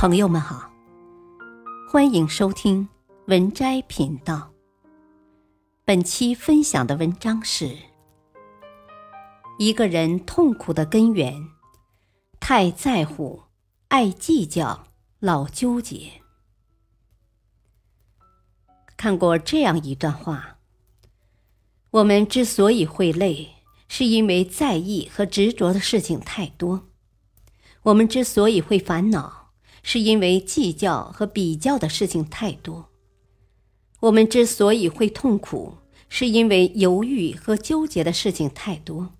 朋友们好，欢迎收听文摘频道。本期分享的文章是：一个人痛苦的根源，太在乎、爱计较、老纠结。看过这样一段话：我们之所以会累，是因为在意和执着的事情太多；我们之所以会烦恼，是因为计较和比较的事情太多，我们之所以会痛苦，是因为犹豫和纠结的事情太多。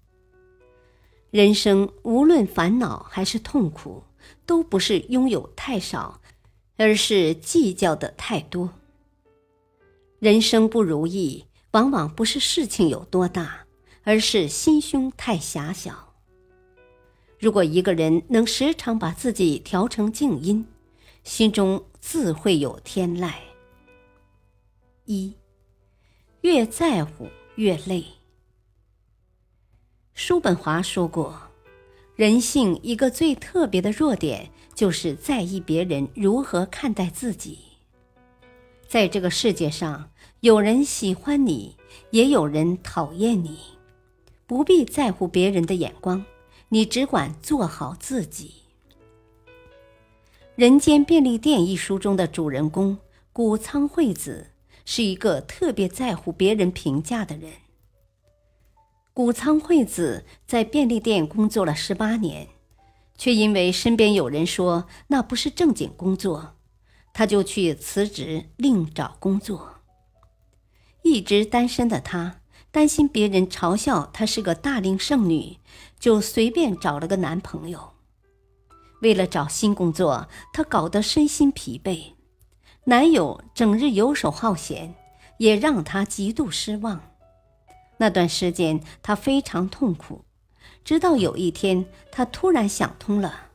人生无论烦恼还是痛苦，都不是拥有太少，而是计较的太多。人生不如意，往往不是事情有多大，而是心胸太狭小。如果一个人能时常把自己调成静音，心中自会有天籁。一，越在乎越累。叔本华说过，人性一个最特别的弱点，就是在意别人如何看待自己。在这个世界上，有人喜欢你，也有人讨厌你，不必在乎别人的眼光。你只管做好自己。《人间便利店》一书中的主人公谷仓惠子是一个特别在乎别人评价的人。谷仓惠子在便利店工作了十八年，却因为身边有人说那不是正经工作，他就去辞职另找工作。一直单身的他。担心别人嘲笑她是个大龄剩女，就随便找了个男朋友。为了找新工作，她搞得身心疲惫，男友整日游手好闲，也让她极度失望。那段时间，她非常痛苦。直到有一天，她突然想通了，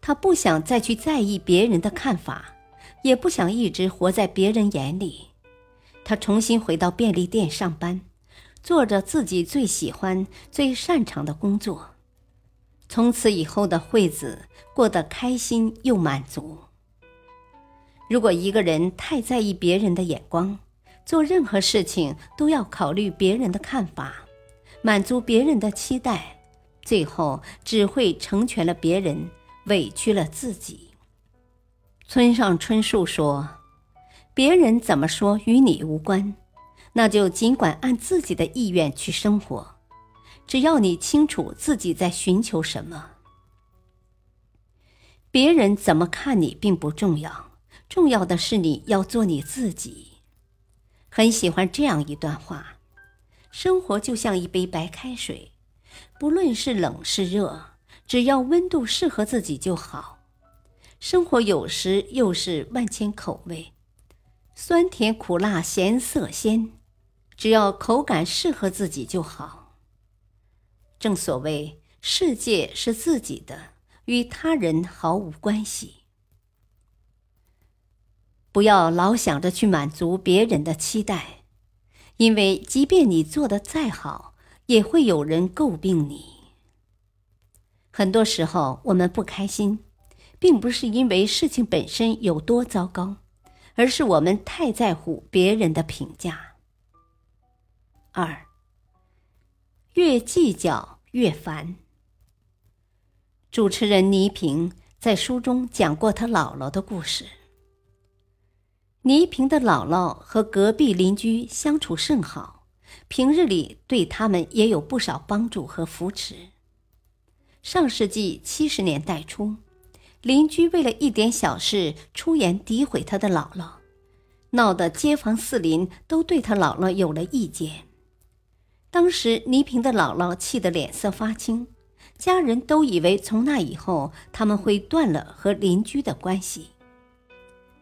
她不想再去在意别人的看法，也不想一直活在别人眼里。她重新回到便利店上班。做着自己最喜欢、最擅长的工作，从此以后的惠子过得开心又满足。如果一个人太在意别人的眼光，做任何事情都要考虑别人的看法，满足别人的期待，最后只会成全了别人，委屈了自己。村上春树说：“别人怎么说与你无关。”那就尽管按自己的意愿去生活，只要你清楚自己在寻求什么。别人怎么看你并不重要，重要的是你要做你自己。很喜欢这样一段话：生活就像一杯白开水，不论是冷是热，只要温度适合自己就好。生活有时又是万千口味，酸甜苦辣咸涩鲜。只要口感适合自己就好。正所谓，世界是自己的，与他人毫无关系。不要老想着去满足别人的期待，因为即便你做的再好，也会有人诟病你。很多时候，我们不开心，并不是因为事情本身有多糟糕，而是我们太在乎别人的评价。二，越计较越烦。主持人倪萍在书中讲过他姥姥的故事。倪萍的姥姥和隔壁邻居相处甚好，平日里对他们也有不少帮助和扶持。上世纪七十年代初，邻居为了一点小事出言诋毁他的姥姥，闹得街坊四邻都对他姥姥有了意见。当时倪萍的姥姥气得脸色发青，家人都以为从那以后他们会断了和邻居的关系。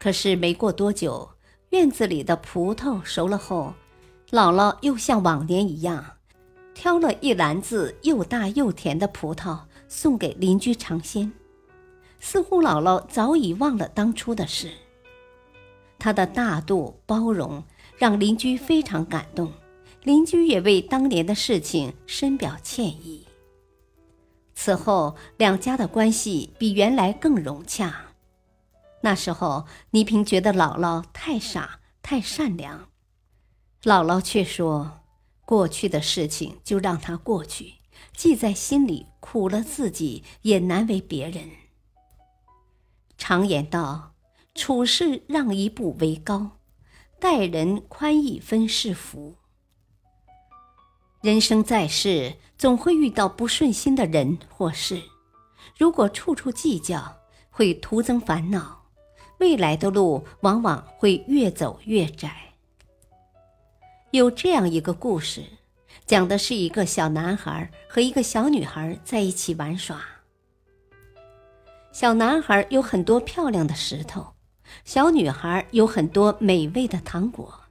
可是没过多久，院子里的葡萄熟了后，姥姥又像往年一样，挑了一篮子又大又甜的葡萄送给邻居尝鲜，似乎姥姥早已忘了当初的事。她的大度包容让邻居非常感动。邻居也为当年的事情深表歉意。此后，两家的关系比原来更融洽。那时候，倪萍觉得姥姥太傻、太善良，姥姥却说：“过去的事情就让它过去，记在心里，苦了自己也难为别人。”常言道：“处事让一步为高，待人宽一分是福。”人生在世，总会遇到不顺心的人或事，如果处处计较，会徒增烦恼。未来的路往往会越走越窄。有这样一个故事，讲的是一个小男孩和一个小女孩在一起玩耍。小男孩有很多漂亮的石头，小女孩有很多美味的糖果。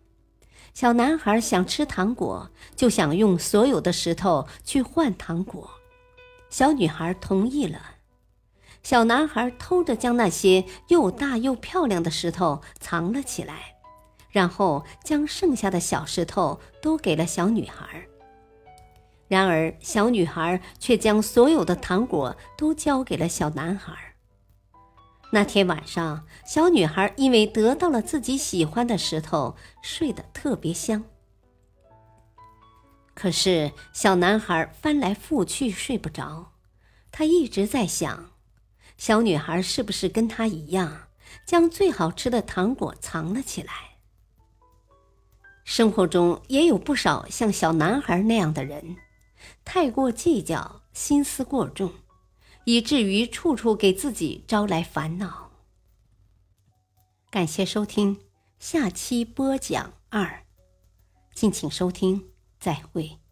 小男孩想吃糖果，就想用所有的石头去换糖果。小女孩同意了。小男孩偷着将那些又大又漂亮的石头藏了起来，然后将剩下的小石头都给了小女孩。然而，小女孩却将所有的糖果都交给了小男孩。那天晚上，小女孩因为得到了自己喜欢的石头，睡得特别香。可是，小男孩翻来覆去睡不着，他一直在想。小女孩是不是跟他一样，将最好吃的糖果藏了起来？生活中也有不少像小男孩那样的人，太过计较，心思过重，以至于处处给自己招来烦恼。感谢收听，下期播讲二，敬请收听，再会。